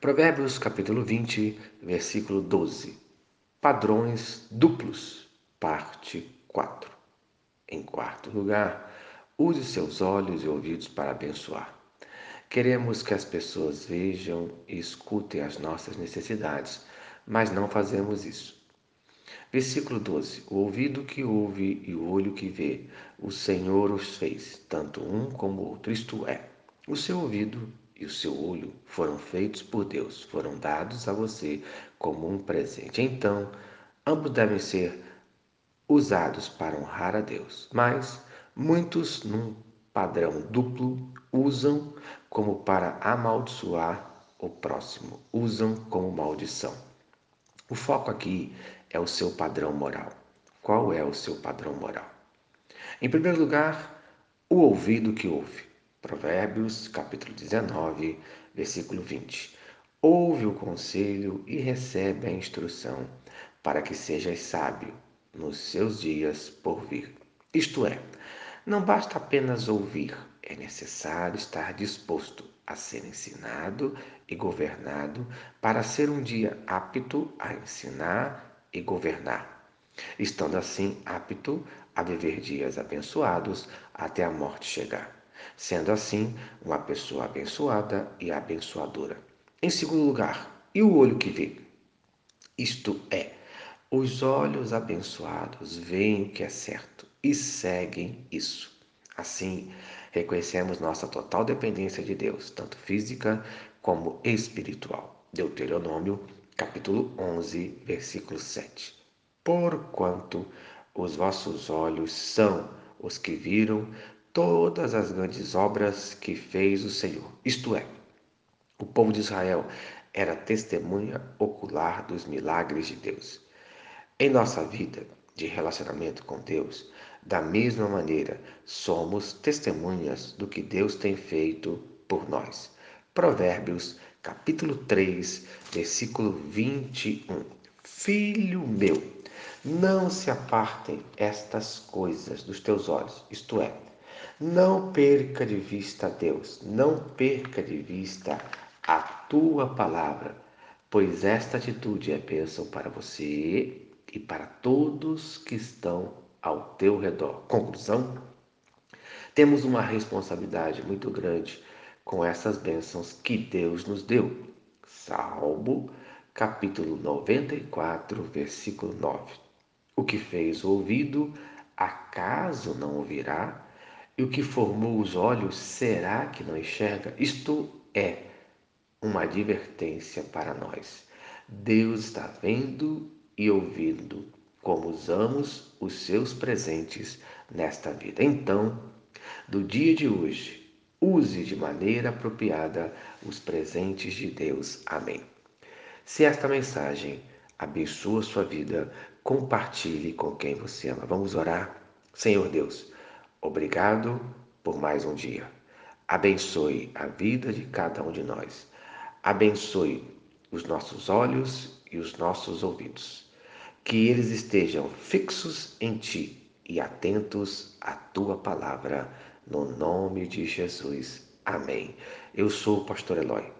Provérbios capítulo 20, versículo 12. Padrões duplos, parte 4. Em quarto lugar, use seus olhos e ouvidos para abençoar. Queremos que as pessoas vejam e escutem as nossas necessidades, mas não fazemos isso. Versículo 12: O ouvido que ouve e o olho que vê, o Senhor os fez, tanto um como outro, isto é, o seu ouvido e o seu olho foram feitos por Deus, foram dados a você como um presente. Então, ambos devem ser usados para honrar a Deus. Mas muitos, num padrão duplo, usam como para amaldiçoar o próximo, usam como maldição. O foco aqui é o seu padrão moral. Qual é o seu padrão moral? Em primeiro lugar, o ouvido que ouve. Provérbios, capítulo 19, versículo 20. Ouve o conselho e recebe a instrução, para que sejas sábio nos seus dias por vir. Isto é, não basta apenas ouvir, é necessário estar disposto a ser ensinado e governado para ser um dia apto a ensinar e governar, estando assim apto a viver dias abençoados até a morte chegar sendo assim uma pessoa abençoada e abençoadora. Em segundo lugar, e o olho que vê? Isto é, os olhos abençoados veem o que é certo e seguem isso. Assim, reconhecemos nossa total dependência de Deus, tanto física como espiritual. Deuteronômio, capítulo 11, versículo 7. Porquanto os vossos olhos são os que viram todas as grandes obras que fez o Senhor. Isto é, o povo de Israel era testemunha ocular dos milagres de Deus. Em nossa vida de relacionamento com Deus, da mesma maneira, somos testemunhas do que Deus tem feito por nós. Provérbios, capítulo 3, versículo 21. Filho meu, não se apartem estas coisas dos teus olhos, isto é, não perca de vista Deus, não perca de vista a tua palavra, pois esta atitude é bênção para você e para todos que estão ao teu redor. Conclusão? Temos uma responsabilidade muito grande com essas bênçãos que Deus nos deu. Salmo, capítulo 94, versículo 9. O que fez o ouvido, acaso não ouvirá? E o que formou os olhos, será que não enxerga? Isto é uma advertência para nós. Deus está vendo e ouvindo como usamos os seus presentes nesta vida. Então, do dia de hoje, use de maneira apropriada os presentes de Deus. Amém. Se esta mensagem abençoa sua vida, compartilhe com quem você ama. Vamos orar? Senhor Deus, Obrigado por mais um dia. Abençoe a vida de cada um de nós. Abençoe os nossos olhos e os nossos ouvidos. Que eles estejam fixos em Ti e atentos à Tua palavra. No nome de Jesus. Amém. Eu sou o pastor Eloy.